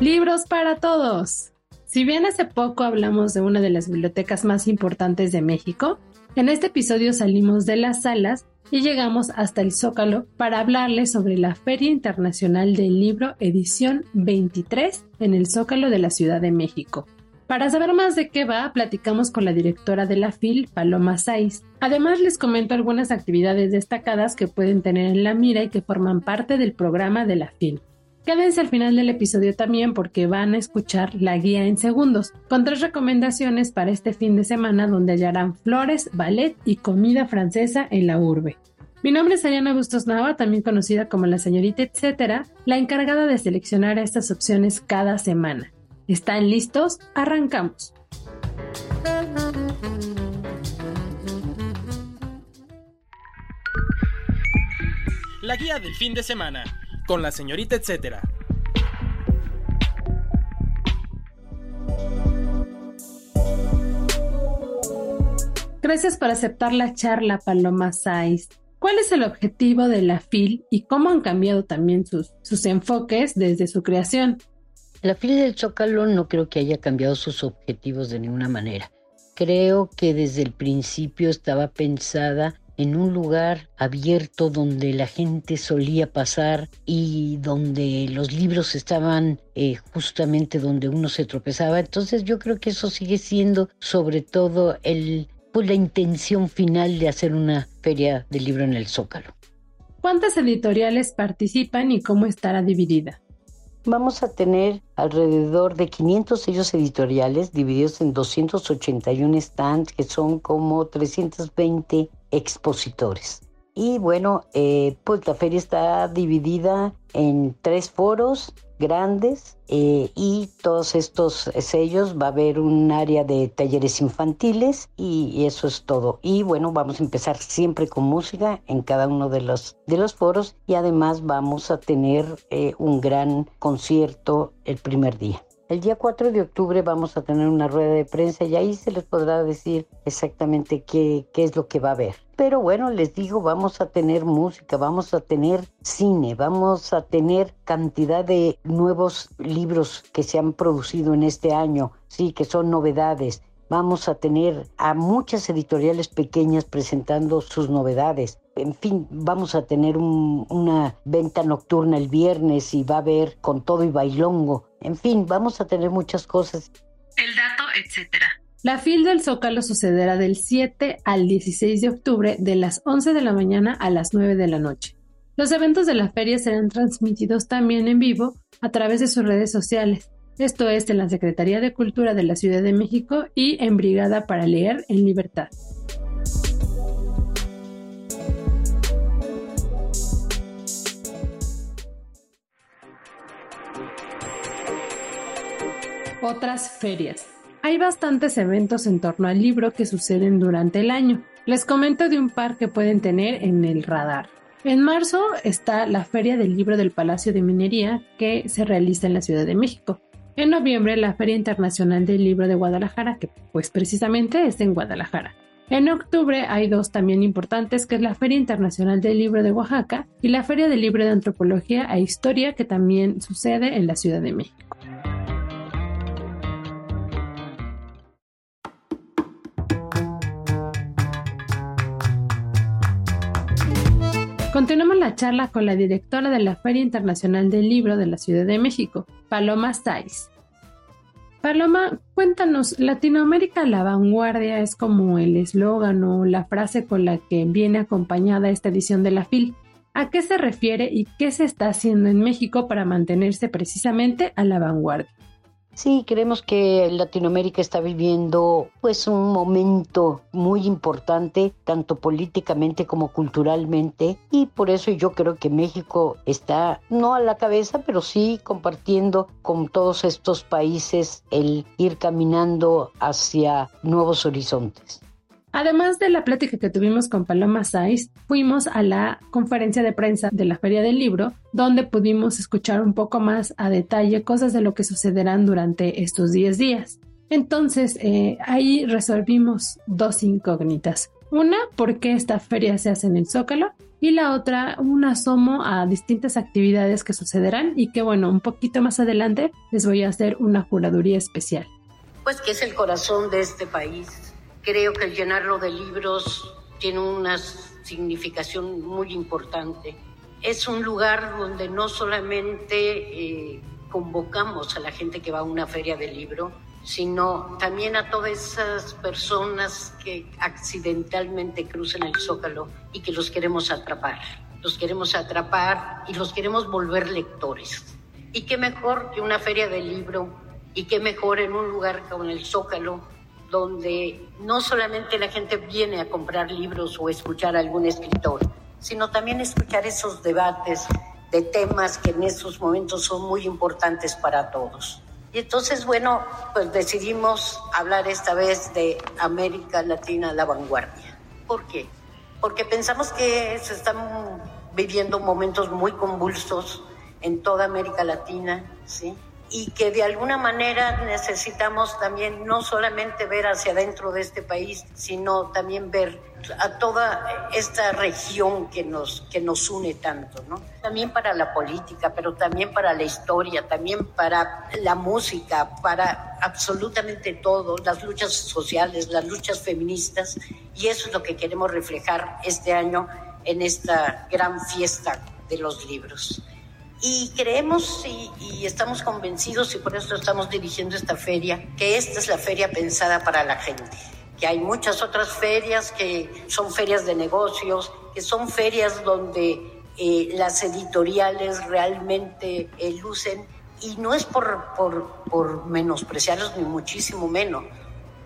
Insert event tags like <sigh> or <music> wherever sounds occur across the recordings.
Libros para todos. Si bien hace poco hablamos de una de las bibliotecas más importantes de México, en este episodio salimos de las salas y llegamos hasta el Zócalo para hablarles sobre la Feria Internacional del Libro edición 23 en el Zócalo de la Ciudad de México. Para saber más de qué va, platicamos con la directora de la FIL, Paloma Saiz. Además, les comento algunas actividades destacadas que pueden tener en la mira y que forman parte del programa de la FIL. Quédense al final del episodio también porque van a escuchar la guía en segundos, con tres recomendaciones para este fin de semana donde hallarán flores, ballet y comida francesa en la urbe. Mi nombre es Ariana Bustos Nava, también conocida como la señorita etcétera, la encargada de seleccionar estas opciones cada semana. ¿Están listos? Arrancamos. La guía del fin de semana con la señorita etcétera. Gracias por aceptar la charla, Paloma Saiz. ¿Cuál es el objetivo de la FIL y cómo han cambiado también sus, sus enfoques desde su creación? La FIL del Zócalo no creo que haya cambiado sus objetivos de ninguna manera. Creo que desde el principio estaba pensada en un lugar abierto donde la gente solía pasar y donde los libros estaban eh, justamente donde uno se tropezaba. Entonces yo creo que eso sigue siendo sobre todo el, pues, la intención final de hacer una feria del libro en el Zócalo. ¿Cuántas editoriales participan y cómo estará dividida? Vamos a tener alrededor de 500 sellos editoriales divididos en 281 stands, que son como 320 expositores. Y bueno, eh, pues feria está dividida en tres foros grandes eh, y todos estos sellos va a haber un área de talleres infantiles y, eso es todo. Y bueno, vamos a empezar siempre con música en cada uno de los, de los foros y además vamos a tener eh, un gran concierto el primer día. El día 4 de octubre vamos a tener una rueda de prensa y ahí se les podrá decir exactamente qué, qué es lo que va a haber. Pero bueno, les digo, vamos a tener música, vamos a tener cine, vamos a tener cantidad de nuevos libros que se han producido en este año, sí, que son novedades. Vamos a tener a muchas editoriales pequeñas presentando sus novedades. En fin, vamos a tener una venta nocturna el viernes y va a haber con todo y bailongo. En fin, vamos a tener muchas cosas. El dato, etcétera. La FIL del Zócalo sucederá del 7 al 16 de octubre de las 11 de la mañana a las 9 de la noche. Los eventos de la feria serán transmitidos también en vivo a través de sus redes sociales. Esto es en la Secretaría de Cultura de la Ciudad de México y en Brigada para Leer en Libertad. Otras ferias. Hay bastantes eventos en torno al libro que suceden durante el año. Les comento de un par que pueden tener en el radar. En marzo está la Feria del Libro del Palacio de Minería que se realiza en la Ciudad de México. En noviembre la Feria Internacional del Libro de Guadalajara, que pues precisamente es en Guadalajara. En octubre hay dos también importantes, que es la Feria Internacional del Libro de Oaxaca y la Feria del Libro de Antropología e Historia, que también sucede en la Ciudad de México. Continuamos la charla con la directora de la Feria Internacional del Libro de la Ciudad de México, Paloma Saiz. Paloma, cuéntanos, Latinoamérica la vanguardia es como el eslogan o la frase con la que viene acompañada esta edición de la FIL. ¿A qué se refiere y qué se está haciendo en México para mantenerse precisamente a la vanguardia? Sí, creemos que Latinoamérica está viviendo pues un momento muy importante, tanto políticamente como culturalmente, y por eso yo creo que México está no a la cabeza, pero sí compartiendo con todos estos países el ir caminando hacia nuevos horizontes. Además de la plática que tuvimos con Paloma Saiz, fuimos a la conferencia de prensa de la Feria del Libro, donde pudimos escuchar un poco más a detalle cosas de lo que sucederán durante estos 10 días. Entonces, eh, ahí resolvimos dos incógnitas. Una, ¿por qué esta feria se hace en el Zócalo? Y la otra, un asomo a distintas actividades que sucederán y que, bueno, un poquito más adelante les voy a hacer una juraduría especial. Pues que es el corazón de este país Creo que el llenarlo de libros tiene una significación muy importante. Es un lugar donde no solamente eh, convocamos a la gente que va a una feria de libro, sino también a todas esas personas que accidentalmente cruzan el zócalo y que los queremos atrapar. Los queremos atrapar y los queremos volver lectores. Y qué mejor que una feria de libro y qué mejor en un lugar como el zócalo donde no solamente la gente viene a comprar libros o escuchar a algún escritor, sino también escuchar esos debates de temas que en estos momentos son muy importantes para todos. Y entonces, bueno, pues decidimos hablar esta vez de América Latina la vanguardia. ¿Por qué? Porque pensamos que se están viviendo momentos muy convulsos en toda América Latina, ¿sí? Y que de alguna manera necesitamos también no solamente ver hacia adentro de este país, sino también ver a toda esta región que nos, que nos une tanto, ¿no? También para la política, pero también para la historia, también para la música, para absolutamente todo, las luchas sociales, las luchas feministas, y eso es lo que queremos reflejar este año en esta gran fiesta de los libros. Y creemos y, estamos convencidos, y por eso estamos dirigiendo esta feria, que esta es la feria pensada para la gente que hay muchas otras ferias que son ferias de negocios, que son ferias donde eh, las editoriales realmente eh, lucen, y no es por, por, por menospreciarlos ni muchísimo menos,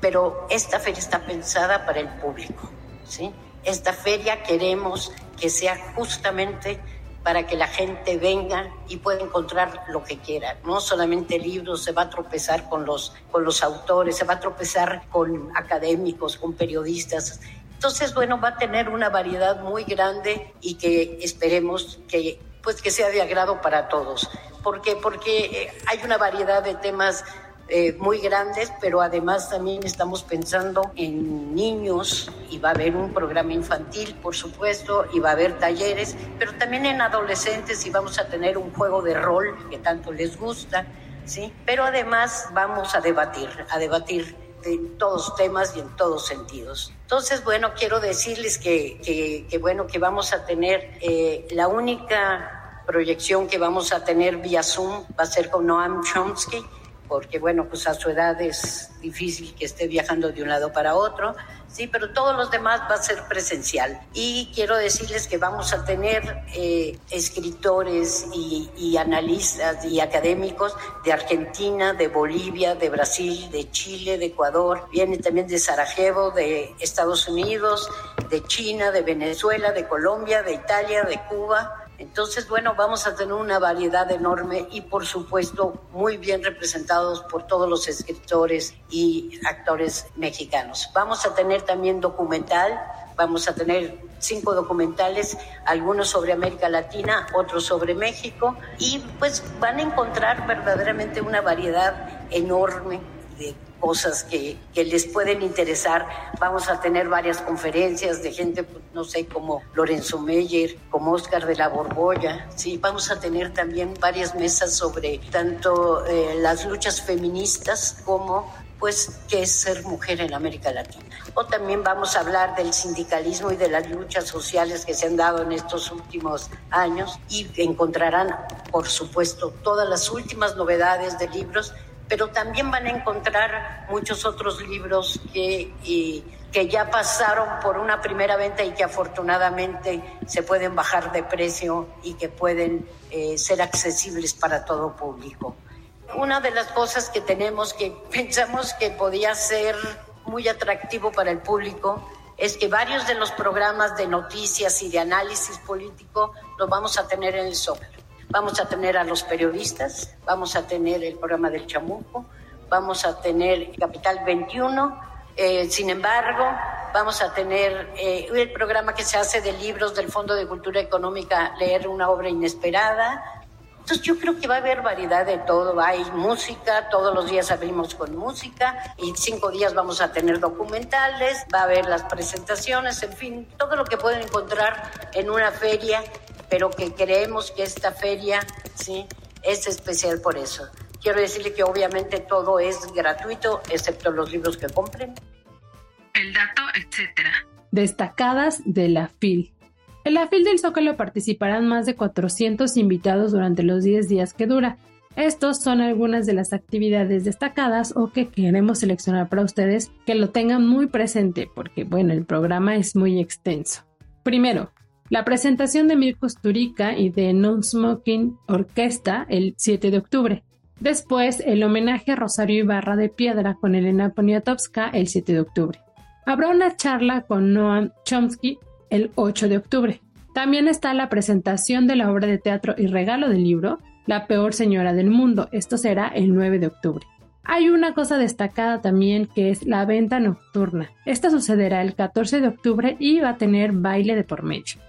pero esta feria está pensada para el público. ¿sí? Esta feria queremos que sea justamente para que la gente venga y pueda encontrar lo que quiera. No solamente libros, se va a tropezar con los, con los autores, se va a tropezar con académicos, con periodistas. Entonces, bueno, va a tener una variedad muy grande y que esperemos que pues que sea de agrado para todos. ¿Por qué? Porque eh, hay una variedad de temas eh, muy grandes, pero además también estamos pensando en niños y va a haber un programa infantil, por supuesto, y va a haber talleres, pero también en adolescentes y vamos a tener un juego de rol que tanto les gusta, ¿sí? Pero además vamos a debatir, a debatir en todos temas y en todos sentidos. Entonces, bueno, quiero decirles que, que, bueno, que vamos a tener eh, la única proyección que vamos a tener vía Zoom va a ser con Noam Chomsky, porque bueno, pues a su edad es difícil que esté viajando de un lado para otro, sí, pero todos los demás va a ser presencial. Y quiero decirles que vamos a tener eh, escritores y, y, analistas y académicos de Argentina, de Bolivia, de Brasil, de Chile, de Ecuador, viene también de Sarajevo, de Estados Unidos, de China, de Venezuela, de Colombia, de Italia, de Cuba entonces, bueno, vamos a tener una variedad enorme y, por supuesto, muy bien representados por todos los escritores y actores mexicanos. Vamos a tener también documental, vamos a tener cinco documentales, algunos sobre América Latina, otros sobre México, y pues van a encontrar verdaderamente una variedad enorme de cosas que, que, les pueden interesar. Vamos a tener varias conferencias de gente, pues, no sé, como Lorenzo Meyer, como Oscar de la Borbolla. Sí, vamos a tener también varias mesas sobre tanto eh, las luchas feministas como pues qué es ser mujer en América Latina. O también vamos a hablar del sindicalismo y de las luchas sociales que se han dado en estos últimos años y encontrarán, por supuesto, todas las últimas novedades de libros pero también van a encontrar muchos otros libros que, que ya pasaron por una primera venta y que afortunadamente se pueden bajar de precio y que pueden eh, ser accesibles para todo público. Una de las cosas que tenemos que <laughs> pensamos que podía ser muy atractivo para el público es que varios de los programas de noticias y de análisis político los vamos a tener en el Zócalo. Vamos a tener a los periodistas, vamos a tener el programa del Chamuco, vamos a tener Capital 21, eh, sin embargo, vamos a tener eh, el programa que se hace de libros del Fondo de Cultura Económica, Leer una obra inesperada, entonces yo creo que va a haber variedad de todo. Hay música, todos los días abrimos con música y cinco días vamos a tener documentales, va a haber las presentaciones, en fin, todo lo que pueden encontrar en una feria, pero que creemos que esta feria sí es especial por eso. Quiero decirle que obviamente todo es gratuito, excepto los libros que compren. El dato, etcétera. Destacadas de la FIL. En la FIL del Zócalo participarán más de 400 invitados durante los 10 días que dura. Estos son algunas de las actividades destacadas o que queremos seleccionar para ustedes que lo tengan muy presente porque, bueno, el programa es muy extenso. Primero, la presentación de Mirko Sturica y de Non Smoking Orquesta el 7 de octubre. Después, el homenaje a Rosario Ibarra de Piedra con Elena Poniatowska el 7 de octubre. Habrá una charla con Noam Chomsky el 8 de octubre. También está la presentación de la obra de teatro y regalo del libro La peor señora del mundo. Esto será el 9 de octubre. Hay una cosa destacada también que es la venta nocturna. Esta sucederá el 14 de octubre y va a tener baile de por medio.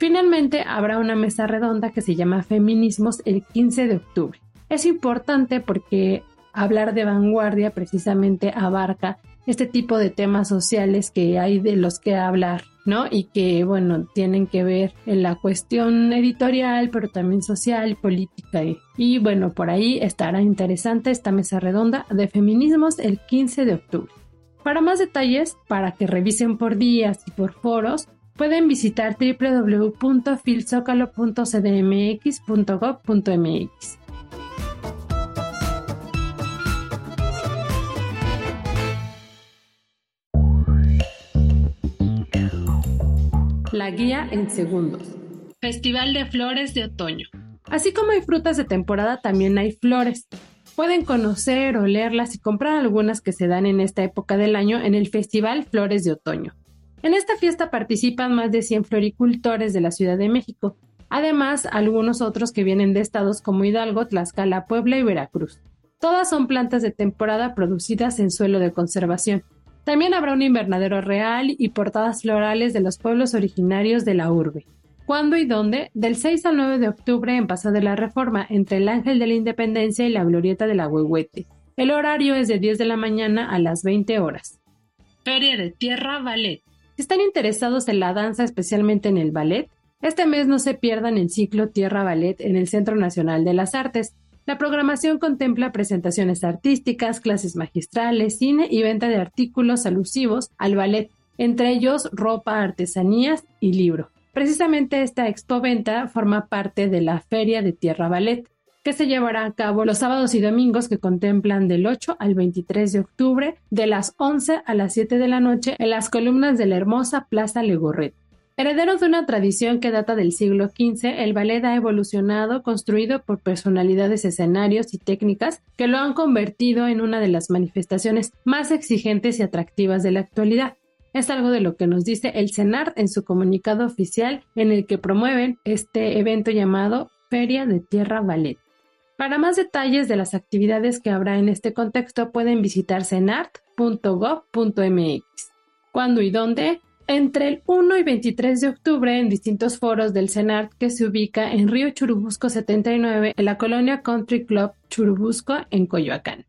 Finalmente habrá una mesa redonda que se llama Feminismos el 15 de octubre. Es importante porque hablar de vanguardia precisamente abarca este tipo de temas sociales que hay de los que hablar, ¿no? Y que, bueno, tienen que ver en la cuestión editorial, pero también social, política. Y, y bueno, por ahí estará interesante esta mesa redonda de feminismos el 15 de octubre. Para más detalles, para que revisen por días y por foros, pueden visitar www.filzocalo.cdmx.gov.mx. La guía en segundos. Festival de Flores de Otoño. Así como hay frutas de temporada, también hay flores. Pueden conocer, olerlas y comprar algunas que se dan en esta época del año en el Festival Flores de Otoño. En esta fiesta participan más de 100 floricultores de la Ciudad de México, además algunos otros que vienen de estados como Hidalgo, Tlaxcala, Puebla y Veracruz. Todas son plantas de temporada producidas en suelo de conservación. También habrá un invernadero real y portadas florales de los pueblos originarios de la urbe. ¿Cuándo y dónde? Del 6 al 9 de octubre en Paso de la Reforma, entre el Ángel de la Independencia y la Glorieta de la Huehuete. El horario es de 10 de la mañana a las 20 horas. Feria de Tierra Ballet. Si están interesados en la danza, especialmente en el ballet, este mes no se pierdan el ciclo Tierra Ballet en el Centro Nacional de las Artes. La programación contempla presentaciones artísticas, clases magistrales, cine y venta de artículos alusivos al ballet, entre ellos ropa, artesanías y libro. Precisamente esta expoventa forma parte de la Feria de Tierra Ballet, que se llevará a cabo los sábados y domingos que contemplan del 8 al 23 de octubre, de las 11 a las 7 de la noche, en las columnas de la hermosa Plaza Legorret. Heredero de una tradición que data del siglo XV, el ballet ha evolucionado, construido por personalidades escenarios y técnicas que lo han convertido en una de las manifestaciones más exigentes y atractivas de la actualidad. Es algo de lo que nos dice el CENART en su comunicado oficial en el que promueven este evento llamado Feria de Tierra Ballet. Para más detalles de las actividades que habrá en este contexto pueden visitar cenart.gov.mx. ¿Cuándo y dónde? entre el 1 y 23 de octubre en distintos foros del CENART que se ubica en Río Churubusco 79 en la colonia Country Club Churubusco en Coyoacán.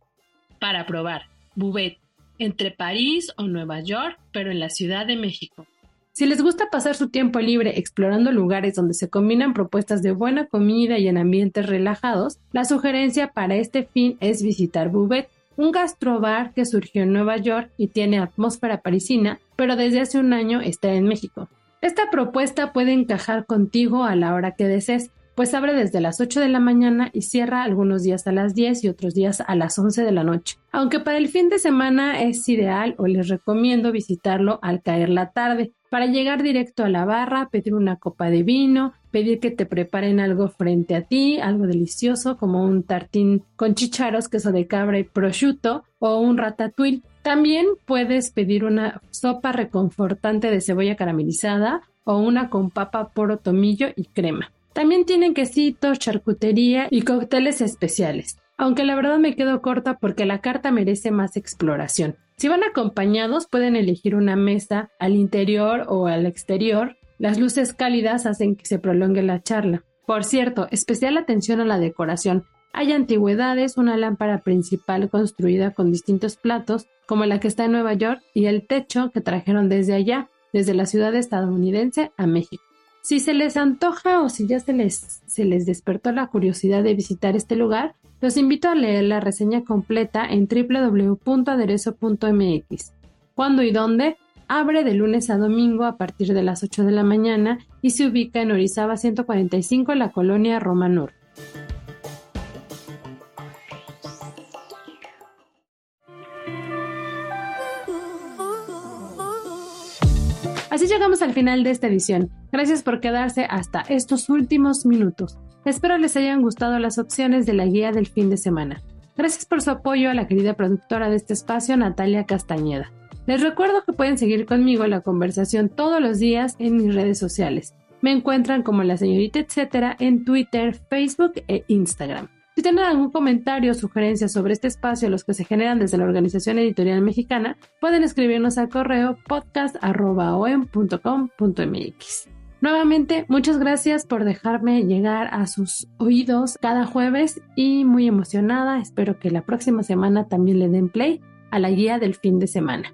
Para probar, Bubet, entre París o Nueva York, pero en la Ciudad de México. Si les gusta pasar su tiempo libre explorando lugares donde se combinan propuestas de buena comida y en ambientes relajados, la sugerencia para este fin es visitar Bubet, un gastrobar que surgió en Nueva York y tiene atmósfera parisina, pero desde hace un año está en México. Esta propuesta puede encajar contigo a la hora que desees, pues abre desde las 8 de la mañana y cierra algunos días a las 10 y otros días a las 11 de la noche. Aunque para el fin de semana es ideal o les recomiendo visitarlo al caer la tarde, para llegar directo a la barra, pedir una copa de vino, pedir que te preparen algo frente a ti, algo delicioso como un tartín con chicharos, queso de cabra y prosciutto o un ratatouille. También puedes pedir una sopa reconfortante de cebolla caramelizada o una con papa, poro, tomillo y crema. También tienen quesitos, charcutería y cócteles especiales. Aunque la verdad me quedo corta porque la carta merece más exploración. Si van acompañados pueden elegir una mesa al interior o al exterior. Las luces cálidas hacen que se prolongue la charla. Por cierto, especial atención a la decoración. Hay antigüedades, una lámpara principal construida con distintos platos, como la que está en Nueva York, y el techo que trajeron desde allá, desde la ciudad estadounidense a México. Si se les antoja o si ya se les, se les despertó la curiosidad de visitar este lugar, los invito a leer la reseña completa en www.aderezo.mx. ¿Cuándo y dónde? Abre de lunes a domingo a partir de las 8 de la mañana y se ubica en Orizaba 145 en la colonia Roma Norte. Así llegamos al final de esta edición. Gracias por quedarse hasta estos últimos minutos. Espero les hayan gustado las opciones de la guía del fin de semana. Gracias por su apoyo a la querida productora de este espacio, Natalia Castañeda. Les recuerdo que pueden seguir conmigo la conversación todos los días en mis redes sociales. Me encuentran como la señorita etcétera en Twitter, Facebook e Instagram. Si tienen algún comentario o sugerencia sobre este espacio, los que se generan desde la Organización Editorial Mexicana, pueden escribirnos al correo podcast.com.mx. Nuevamente, muchas gracias por dejarme llegar a sus oídos cada jueves y muy emocionada, espero que la próxima semana también le den play a la guía del fin de semana.